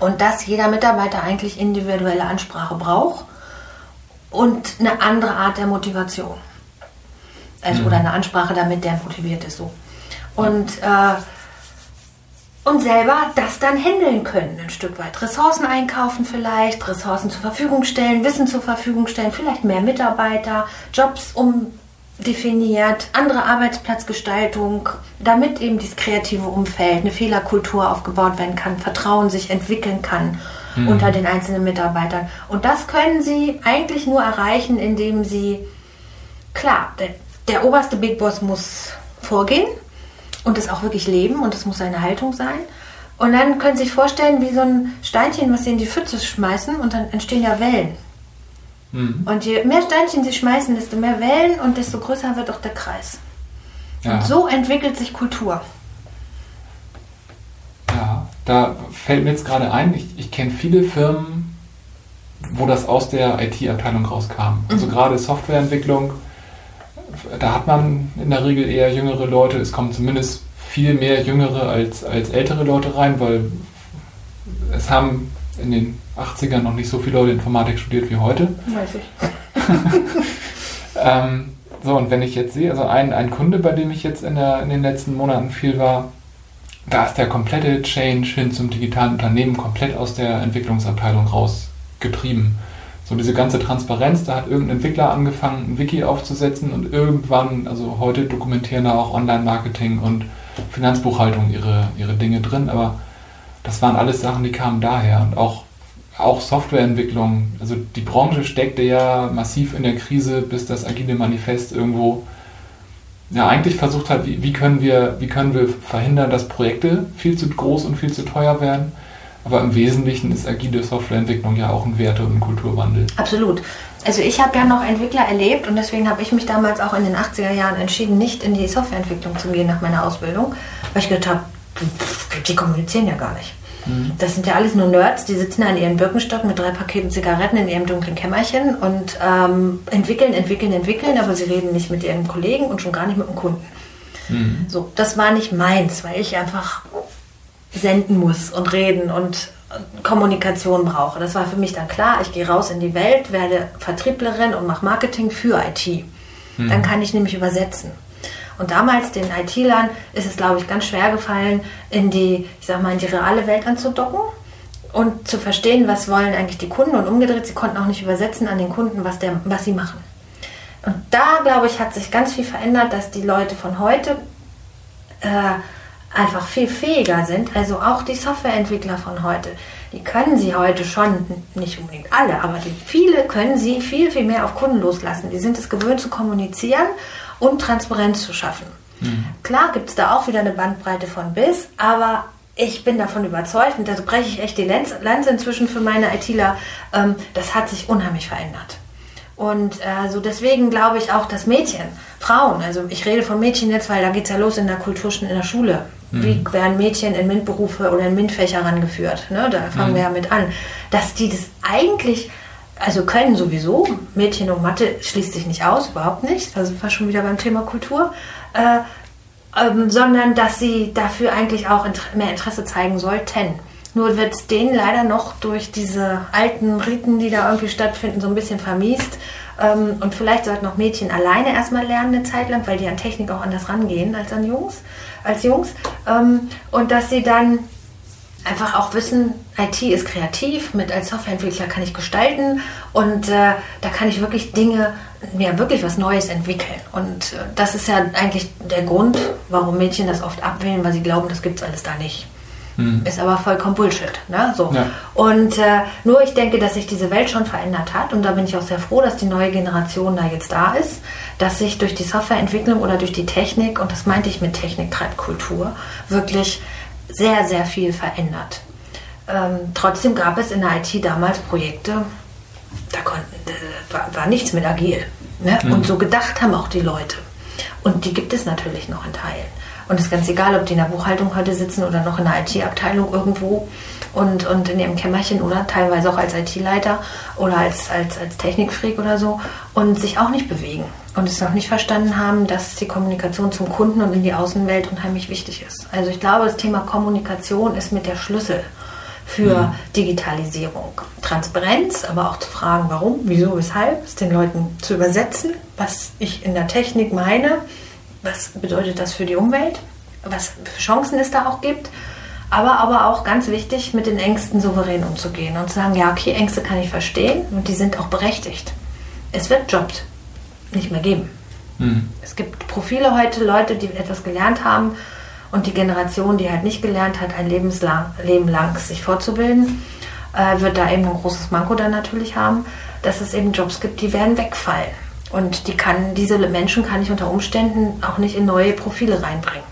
und dass jeder Mitarbeiter eigentlich individuelle Ansprache braucht und eine andere Art der Motivation. Also, mhm. Oder eine Ansprache, damit der motiviert ist. So. Und, äh, und selber das dann handeln können, ein Stück weit. Ressourcen einkaufen vielleicht, Ressourcen zur Verfügung stellen, Wissen zur Verfügung stellen, vielleicht mehr Mitarbeiter, Jobs um definiert, andere Arbeitsplatzgestaltung, damit eben dieses kreative Umfeld, eine Fehlerkultur aufgebaut werden kann, Vertrauen sich entwickeln kann mhm. unter den einzelnen Mitarbeitern. Und das können Sie eigentlich nur erreichen, indem Sie, klar, der, der oberste Big Boss muss vorgehen und es auch wirklich leben und es muss seine Haltung sein. Und dann können Sie sich vorstellen, wie so ein Steinchen, was Sie in die Pfütze schmeißen und dann entstehen ja Wellen. Mhm. Und je mehr Steinchen Sie schmeißen, desto mehr Wellen und desto größer wird auch der Kreis. Ja. Und so entwickelt sich Kultur. Ja, da fällt mir jetzt gerade ein, ich, ich kenne viele Firmen, wo das aus der IT-Abteilung rauskam. Also mhm. gerade Softwareentwicklung, da hat man in der Regel eher jüngere Leute. Es kommen zumindest viel mehr jüngere als, als ältere Leute rein, weil es haben in den 80ern noch nicht so viele Leute Informatik studiert wie heute. Weiß ich. *laughs* ähm, so, und wenn ich jetzt sehe, also ein, ein Kunde, bei dem ich jetzt in, der, in den letzten Monaten viel war, da ist der komplette Change hin zum digitalen Unternehmen komplett aus der Entwicklungsabteilung rausgetrieben. So diese ganze Transparenz, da hat irgendein Entwickler angefangen, ein Wiki aufzusetzen und irgendwann, also heute dokumentieren da auch Online-Marketing und Finanzbuchhaltung ihre, ihre Dinge drin, aber das waren alles Sachen, die kamen daher. Und auch, auch Softwareentwicklung, also die Branche steckte ja massiv in der Krise, bis das Agile Manifest irgendwo ja eigentlich versucht hat, wie, wie, können wir, wie können wir verhindern, dass Projekte viel zu groß und viel zu teuer werden. Aber im Wesentlichen ist agile Softwareentwicklung ja auch ein Werte- und Kulturwandel. Absolut. Also ich habe ja noch Entwickler erlebt und deswegen habe ich mich damals auch in den 80er Jahren entschieden, nicht in die Softwareentwicklung zu gehen nach meiner Ausbildung, weil ich gedacht habe, die kommunizieren ja gar nicht. Mhm. Das sind ja alles nur Nerds, die sitzen an ihren Birkenstock mit drei Paketen Zigaretten in ihrem dunklen Kämmerchen und ähm, entwickeln, entwickeln, entwickeln, aber sie reden nicht mit ihren Kollegen und schon gar nicht mit dem Kunden. Mhm. So, das war nicht meins, weil ich einfach senden muss und reden und Kommunikation brauche. Das war für mich dann klar. Ich gehe raus in die Welt, werde Vertrieblerin und mache Marketing für IT. Mhm. Dann kann ich nämlich übersetzen. Und damals den IT-Lern ist es, glaube ich, ganz schwer gefallen, in die, ich sag mal, in die reale Welt anzudocken und zu verstehen, was wollen eigentlich die Kunden und umgedreht, sie konnten auch nicht übersetzen an den Kunden, was, der, was sie machen. Und da, glaube ich, hat sich ganz viel verändert, dass die Leute von heute äh, einfach viel fähiger sind. Also auch die Softwareentwickler von heute, die können sie heute schon, nicht unbedingt alle, aber die, viele können sie viel, viel mehr auf Kunden loslassen. Die sind es gewöhnt zu kommunizieren und Transparenz zu schaffen. Mhm. Klar gibt es da auch wieder eine Bandbreite von bis, aber ich bin davon überzeugt, und da breche ich echt die Lanze inzwischen für meine ITler, ähm, das hat sich unheimlich verändert. Und äh, so deswegen glaube ich auch, dass Mädchen, Frauen, also ich rede von Mädchen jetzt, weil da geht es ja los in der Kulturstunde in der Schule. Mhm. Wie werden Mädchen in MINT-Berufe oder in MINT-Fächer rangeführt? Ne? Da fangen mhm. wir ja mit an. Dass die das eigentlich also können sowieso. Mädchen und Mathe schließt sich nicht aus, überhaupt nicht. Da sind wir schon wieder beim Thema Kultur. Äh, ähm, sondern dass sie dafür eigentlich auch mehr Interesse zeigen sollten. Nur wird es denen leider noch durch diese alten Riten, die da irgendwie stattfinden, so ein bisschen vermiest. Ähm, und vielleicht sollten auch Mädchen alleine erstmal lernen eine Zeit lang, weil die an Technik auch anders rangehen als an Jungs, als Jungs. Ähm, und dass sie dann einfach auch wissen, IT ist kreativ, mit als Softwareentwickler kann ich gestalten und äh, da kann ich wirklich Dinge, ja wirklich was Neues entwickeln. Und äh, das ist ja eigentlich der Grund, warum Mädchen das oft abwählen, weil sie glauben, das gibt es alles da nicht. Hm. Ist aber vollkommen Bullshit. Ne? So. Ja. Und äh, nur ich denke, dass sich diese Welt schon verändert hat und da bin ich auch sehr froh, dass die neue Generation da jetzt da ist, dass sich durch die Softwareentwicklung oder durch die Technik, und das meinte ich mit Technik treibt Kultur, wirklich sehr, sehr viel verändert. Ähm, trotzdem gab es in der IT damals Projekte, da konnten, war, war, nichts mit agil. Ne? Mhm. Und so gedacht haben auch die Leute. Und die gibt es natürlich noch in Teilen. Und es ist ganz egal, ob die in der Buchhaltung heute sitzen oder noch in der IT-Abteilung irgendwo und, und in ihrem Kämmerchen oder teilweise auch als IT-Leiter oder als, als, als Technikfreak oder so und sich auch nicht bewegen und es noch nicht verstanden haben, dass die Kommunikation zum Kunden und in die Außenwelt unheimlich wichtig ist. Also ich glaube, das Thema Kommunikation ist mit der Schlüssel für mhm. Digitalisierung. Transparenz, aber auch zu fragen, warum, wieso, weshalb, es den Leuten zu übersetzen, was ich in der Technik meine, was bedeutet das für die Umwelt, was für Chancen es da auch gibt, aber, aber auch ganz wichtig, mit den Ängsten souverän umzugehen und zu sagen, ja, okay, Ängste kann ich verstehen und die sind auch berechtigt. Es wird Jobs nicht mehr geben. Mhm. Es gibt Profile heute, Leute, die etwas gelernt haben und die Generation, die halt nicht gelernt hat, ein Lebenslang, Leben lang sich fortzubilden, äh, wird da eben ein großes Manko dann natürlich haben, dass es eben Jobs gibt, die werden wegfallen. Und die kann, diese Menschen kann ich unter Umständen auch nicht in neue Profile reinbringen.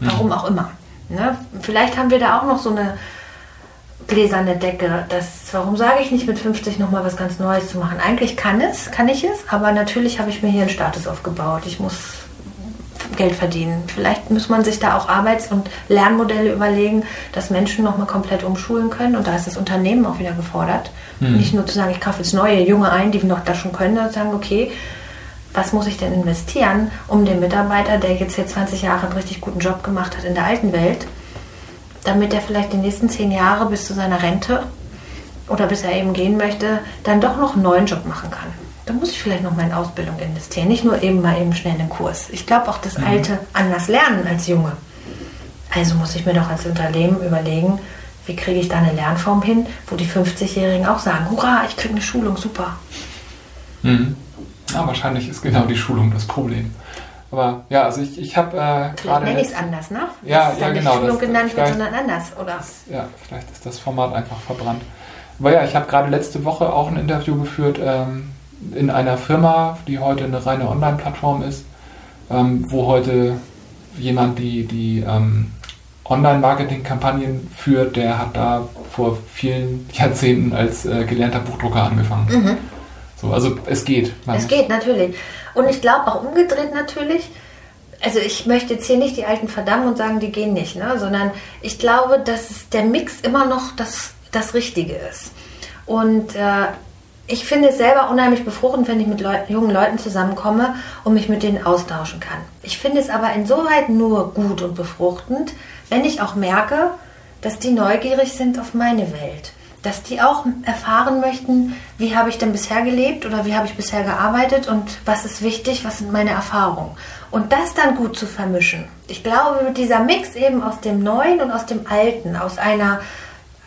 Mhm. Warum auch immer. Ne? Vielleicht haben wir da auch noch so eine gläserne Decke. Das, warum sage ich nicht mit 50 nochmal was ganz Neues zu machen? Eigentlich kann es, kann ich es, aber natürlich habe ich mir hier einen Status aufgebaut. Ich muss Geld verdienen. Vielleicht muss man sich da auch Arbeits- und Lernmodelle überlegen, dass Menschen nochmal komplett umschulen können. Und da ist das Unternehmen auch wieder gefordert. Mhm. Nicht nur zu sagen, ich kaufe jetzt neue Junge ein, die noch das schon können, sondern zu sagen, okay, was muss ich denn investieren, um den Mitarbeiter, der jetzt hier 20 Jahre einen richtig guten Job gemacht hat in der alten Welt, damit er vielleicht die nächsten zehn Jahre bis zu seiner Rente oder bis er eben gehen möchte, dann doch noch einen neuen Job machen kann. Da muss ich vielleicht noch mal in Ausbildung investieren, nicht nur eben mal eben schnell einen Kurs. Ich glaube auch das mhm. Alte anders lernen als Junge. Also muss ich mir doch als Unternehmen überlegen, wie kriege ich da eine Lernform hin, wo die 50-Jährigen auch sagen, hurra, ich kriege eine Schulung, super. Mhm. Ja, wahrscheinlich ist genau die Schulung das Problem. Aber ja, also ich, ich habe äh, gerade. nenne ich es anders, ne? Ja, ja, genau. Nicht Schulung genannt wird, sondern anders, oder? Ja, vielleicht ist das Format einfach verbrannt. Aber ja, ich habe gerade letzte Woche auch ein Interview geführt ähm, in einer Firma, die heute eine reine Online-Plattform ist, ähm, wo heute jemand die, die ähm, Online-Marketing-Kampagnen führt, der hat da vor vielen Jahrzehnten als äh, gelernter Buchdrucker angefangen. Mhm. So, also es geht. Es geht natürlich. Und ich glaube auch umgedreht natürlich. Also ich möchte jetzt hier nicht die alten verdammen und sagen, die gehen nicht, ne? sondern ich glaube, dass der Mix immer noch das, das Richtige ist. Und äh, ich finde es selber unheimlich befruchtend, wenn ich mit Leu jungen Leuten zusammenkomme und mich mit denen austauschen kann. Ich finde es aber insoweit nur gut und befruchtend, wenn ich auch merke, dass die neugierig sind auf meine Welt dass die auch erfahren möchten, wie habe ich denn bisher gelebt oder wie habe ich bisher gearbeitet und was ist wichtig, was sind meine Erfahrungen. Und das dann gut zu vermischen. Ich glaube, mit dieser Mix eben aus dem Neuen und aus dem Alten, aus einer,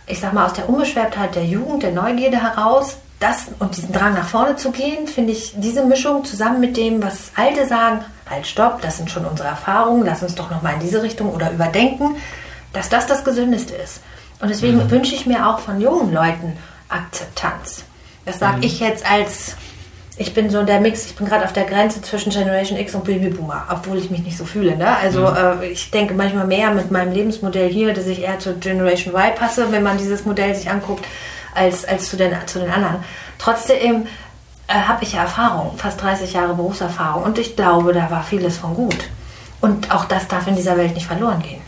ich sag mal, aus der Unbeschwertheit der Jugend, der Neugierde heraus, das und diesen Drang nach vorne zu gehen, finde ich diese Mischung zusammen mit dem, was Alte sagen, halt stopp, das sind schon unsere Erfahrungen, lass uns doch nochmal in diese Richtung oder überdenken, dass das das Gesündeste ist. Und deswegen mhm. wünsche ich mir auch von jungen Leuten Akzeptanz. Das sage mhm. ich jetzt als, ich bin so der Mix, ich bin gerade auf der Grenze zwischen Generation X und Babyboomer, obwohl ich mich nicht so fühle. Ne? Also mhm. äh, ich denke manchmal mehr mit meinem Lebensmodell hier, dass ich eher zur Generation Y passe, wenn man dieses Modell sich anguckt, als, als zu, den, zu den anderen. Trotzdem äh, habe ich ja Erfahrung, fast 30 Jahre Berufserfahrung und ich glaube, da war vieles von gut. Und auch das darf in dieser Welt nicht verloren gehen.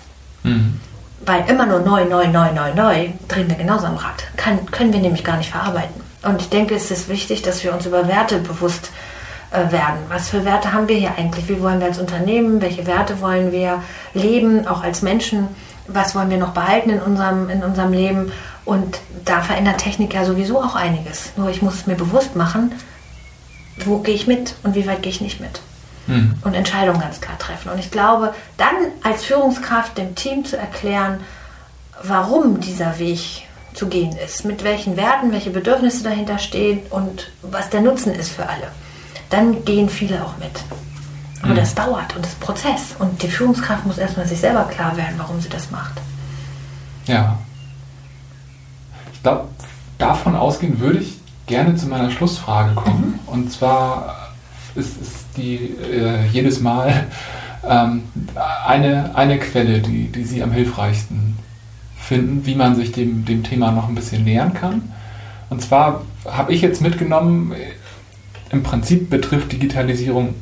Mhm. Weil immer nur neu, neu, neu, neu, neu drehen wir genauso am Rad. Kann, können wir nämlich gar nicht verarbeiten. Und ich denke, es ist wichtig, dass wir uns über Werte bewusst äh, werden. Was für Werte haben wir hier eigentlich? Wie wollen wir als Unternehmen? Welche Werte wollen wir leben, auch als Menschen? Was wollen wir noch behalten in unserem, in unserem Leben? Und da verändert Technik ja sowieso auch einiges. Nur ich muss es mir bewusst machen, wo gehe ich mit und wie weit gehe ich nicht mit mhm. und Entscheidungen ganz klar treffen. Und ich glaube, dann als Führungskraft dem Team zu erklären, warum dieser Weg zu gehen ist, mit welchen Werten, welche Bedürfnisse dahinter stehen und was der Nutzen ist für alle, dann gehen viele auch mit. Aber mhm. das dauert und das ist Prozess. Und die Führungskraft muss erstmal sich selber klar werden, warum sie das macht. Ja. Ich glaube, davon ausgehend würde ich gerne zu meiner Schlussfrage kommen. Mhm. Und zwar ist, ist die äh, jedes Mal ähm, eine, eine Quelle, die, die Sie am hilfreichsten finden, wie man sich dem, dem Thema noch ein bisschen nähern kann. Und zwar habe ich jetzt mitgenommen, im Prinzip betrifft Digitalisierung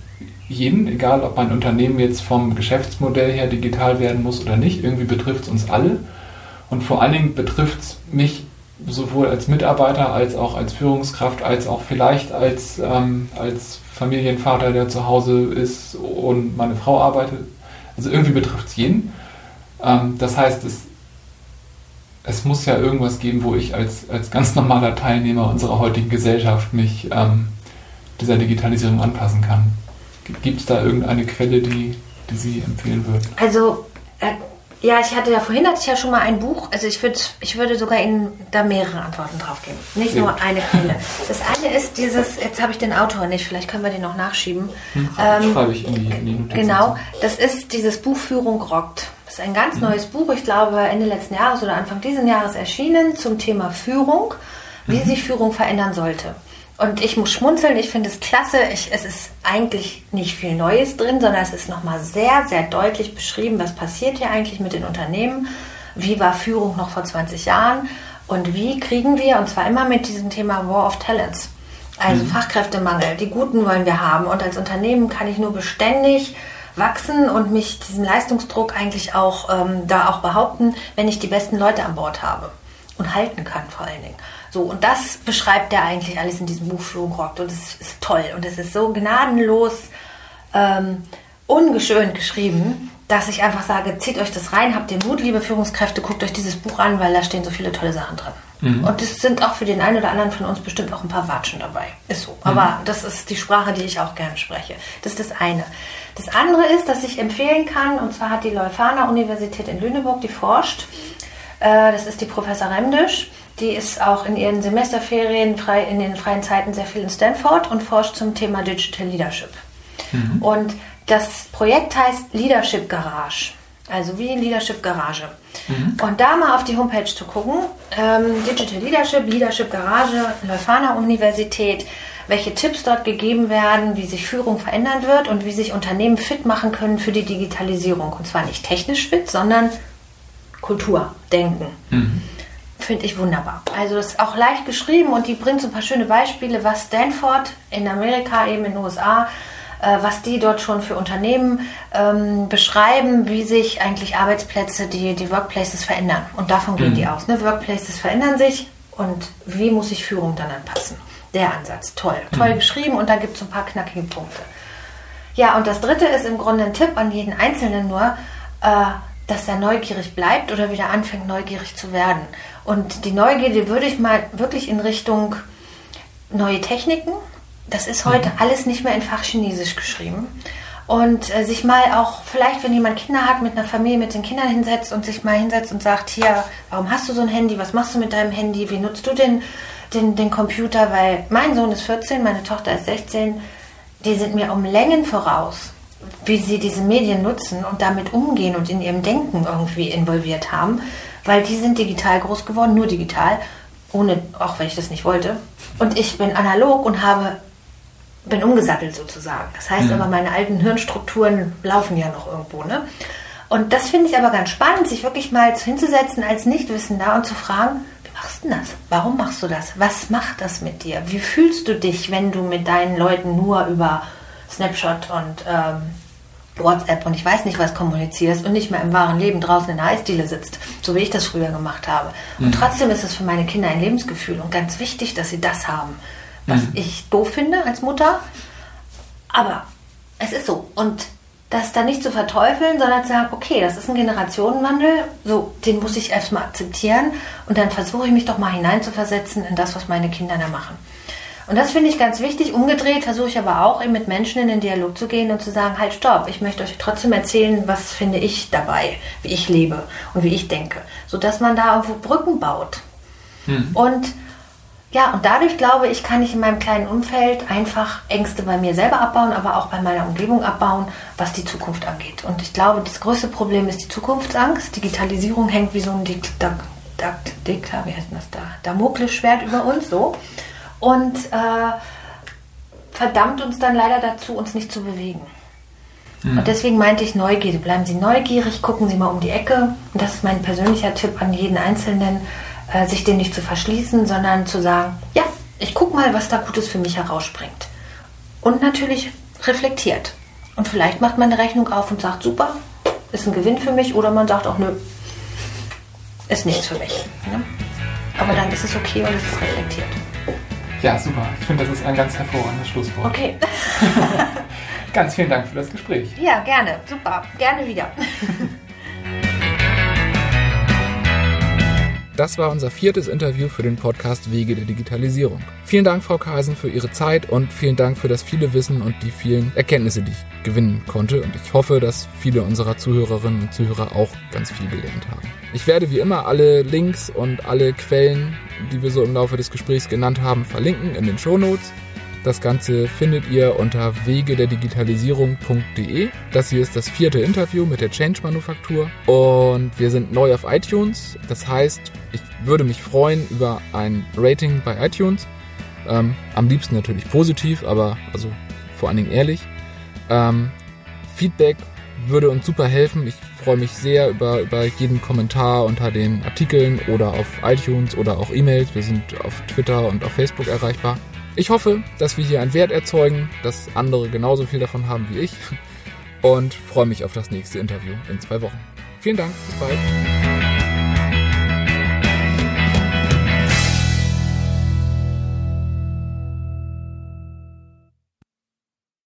jeden, egal ob ein Unternehmen jetzt vom Geschäftsmodell her digital werden muss oder nicht, irgendwie betrifft es uns alle. Und vor allen Dingen betrifft es mich sowohl als Mitarbeiter als auch als Führungskraft, als auch vielleicht als, ähm, als Familienvater, der zu Hause ist und meine Frau arbeitet. Also irgendwie betrifft es jeden. Ähm, das heißt, es, es muss ja irgendwas geben, wo ich als, als ganz normaler Teilnehmer unserer heutigen Gesellschaft mich ähm, dieser Digitalisierung anpassen kann. Gibt es da irgendeine Quelle, die, die Sie empfehlen würden? Also äh, Ja, ich hatte ja vorhin hatte ich ja schon mal ein Buch. Also ich würde ich würde sogar Ihnen da mehrere Antworten drauf geben. Nicht nur eine Quelle. Das eine ist dieses, jetzt habe ich den Autor nicht, vielleicht können wir den noch nachschieben. Hm, ähm, schreibe ich in die, in die. Genau, das ist dieses Buch Führung rockt. Das ist ein ganz mhm. neues Buch, ich glaube Ende letzten Jahres oder Anfang dieses Jahres erschienen zum Thema Führung, wie mhm. sich Führung verändern sollte. Und ich muss schmunzeln, ich finde es klasse. Ich, es ist eigentlich nicht viel Neues drin, sondern es ist nochmal sehr, sehr deutlich beschrieben, was passiert hier eigentlich mit den Unternehmen, wie war Führung noch vor 20 Jahren und wie kriegen wir, und zwar immer mit diesem Thema War of Talents, also mhm. Fachkräftemangel, die Guten wollen wir haben. Und als Unternehmen kann ich nur beständig wachsen und mich diesem Leistungsdruck eigentlich auch ähm, da auch behaupten, wenn ich die besten Leute an Bord habe und halten kann vor allen Dingen. So, und das beschreibt er eigentlich alles in diesem Buch Flohgrockt und es ist toll und es ist so gnadenlos ähm, ungeschönt geschrieben, dass ich einfach sage, zieht euch das rein, habt den Mut, liebe Führungskräfte, guckt euch dieses Buch an, weil da stehen so viele tolle Sachen drin. Mhm. Und es sind auch für den einen oder anderen von uns bestimmt auch ein paar Watschen dabei. Ist so. Aber mhm. das ist die Sprache, die ich auch gerne spreche. Das ist das eine. Das andere ist, dass ich empfehlen kann, und zwar hat die Leuphana Universität in Lüneburg, die forscht, äh, das ist die Professor Remdisch, die ist auch in ihren Semesterferien frei, in den freien Zeiten sehr viel in Stanford und forscht zum Thema Digital Leadership. Mhm. Und das Projekt heißt Leadership Garage. Also wie Leadership Garage. Mhm. Und da mal auf die Homepage zu gucken, ähm, Digital Leadership, Leadership Garage, Leuphana Universität, welche Tipps dort gegeben werden, wie sich Führung verändern wird und wie sich Unternehmen fit machen können für die Digitalisierung. Und zwar nicht technisch fit, sondern Kultur, Denken. Mhm finde ich wunderbar. Also es ist auch leicht geschrieben und die bringt so ein paar schöne Beispiele, was Stanford in Amerika, eben in den USA, äh, was die dort schon für Unternehmen ähm, beschreiben, wie sich eigentlich Arbeitsplätze, die, die Workplaces verändern. Und davon gehen mhm. die aus. Ne? Workplaces verändern sich und wie muss sich Führung dann anpassen? Der Ansatz, toll. Toll mhm. geschrieben und da gibt es ein paar knackige Punkte. Ja, und das dritte ist im Grunde ein Tipp an jeden Einzelnen nur, äh, dass er neugierig bleibt oder wieder anfängt, neugierig zu werden. Und die Neugierde würde ich mal wirklich in Richtung neue Techniken. Das ist heute mhm. alles nicht mehr in Fachchinesisch geschrieben. Und äh, sich mal auch, vielleicht, wenn jemand Kinder hat, mit einer Familie, mit den Kindern hinsetzt und sich mal hinsetzt und sagt, hier, warum hast du so ein Handy? Was machst du mit deinem Handy? Wie nutzt du den, den, den Computer? Weil mein Sohn ist 14, meine Tochter ist 16. Die sind mir um Längen voraus, wie sie diese Medien nutzen und damit umgehen und in ihrem Denken irgendwie involviert haben weil die sind digital groß geworden, nur digital, ohne, auch wenn ich das nicht wollte. Und ich bin analog und habe, bin umgesattelt sozusagen. Das heißt mhm. aber, meine alten Hirnstrukturen laufen ja noch irgendwo, ne? Und das finde ich aber ganz spannend, sich wirklich mal hinzusetzen als Nichtwissender und zu fragen, wie machst du das? Warum machst du das? Was macht das mit dir? Wie fühlst du dich, wenn du mit deinen Leuten nur über Snapshot und ähm, WhatsApp und ich weiß nicht was kommunizierst und nicht mehr im wahren Leben draußen in der Eisdiele sitzt, so wie ich das früher gemacht habe. Mhm. Und trotzdem ist es für meine Kinder ein Lebensgefühl und ganz wichtig, dass sie das haben, was mhm. ich doof finde als Mutter. Aber es ist so. Und das dann nicht zu verteufeln, sondern zu sagen, okay, das ist ein Generationenwandel, so, den muss ich erstmal akzeptieren und dann versuche ich mich doch mal hineinzuversetzen in das, was meine Kinder da machen. Und das finde ich ganz wichtig. Umgedreht versuche ich aber auch, eben mit Menschen in den Dialog zu gehen und zu sagen, halt, stopp, ich möchte euch trotzdem erzählen, was finde ich dabei, wie ich lebe und wie ich denke. Sodass man da irgendwo Brücken baut. Hm. Und ja, und dadurch glaube ich, kann ich in meinem kleinen Umfeld einfach Ängste bei mir selber abbauen, aber auch bei meiner Umgebung abbauen, was die Zukunft angeht. Und ich glaube, das größte Problem ist die Zukunftsangst. Digitalisierung hängt wie so ein Dik Dik Dik wie heißt das da? Damoklesschwert über uns so und äh, verdammt uns dann leider dazu, uns nicht zu bewegen. Mhm. Und deswegen meinte ich Neugierde. Bleiben Sie neugierig, gucken Sie mal um die Ecke. Und das ist mein persönlicher Tipp an jeden Einzelnen, äh, sich dem nicht zu verschließen, sondern zu sagen, ja, ich gucke mal, was da Gutes für mich herausspringt. Und natürlich reflektiert. Und vielleicht macht man eine Rechnung auf und sagt, super, ist ein Gewinn für mich. Oder man sagt auch, nö, ist nichts für mich. Ne? Aber dann ist es okay und es ist reflektiert. Ja, super. Ich finde, das ist ein ganz hervorragendes Schlusswort. Okay. *laughs* ganz vielen Dank für das Gespräch. Ja, gerne. Super. Gerne wieder. *laughs* Das war unser viertes Interview für den Podcast Wege der Digitalisierung. Vielen Dank, Frau Carlsen, für Ihre Zeit und vielen Dank für das viele Wissen und die vielen Erkenntnisse, die ich gewinnen konnte. Und ich hoffe, dass viele unserer Zuhörerinnen und Zuhörer auch ganz viel gelernt haben. Ich werde wie immer alle Links und alle Quellen, die wir so im Laufe des Gesprächs genannt haben, verlinken in den Show Notes. Das Ganze findet ihr unter wegederdigitalisierung.de. Das hier ist das vierte Interview mit der Change Manufaktur und wir sind neu auf iTunes. Das heißt, ich würde mich freuen über ein Rating bei iTunes. Ähm, am liebsten natürlich positiv, aber also vor allen Dingen ehrlich. Ähm, Feedback würde uns super helfen. Ich freue mich sehr über, über jeden Kommentar unter den Artikeln oder auf iTunes oder auch E-Mails. Wir sind auf Twitter und auf Facebook erreichbar. Ich hoffe, dass wir hier einen Wert erzeugen, dass andere genauso viel davon haben wie ich und freue mich auf das nächste Interview in zwei Wochen. Vielen Dank, bis bald.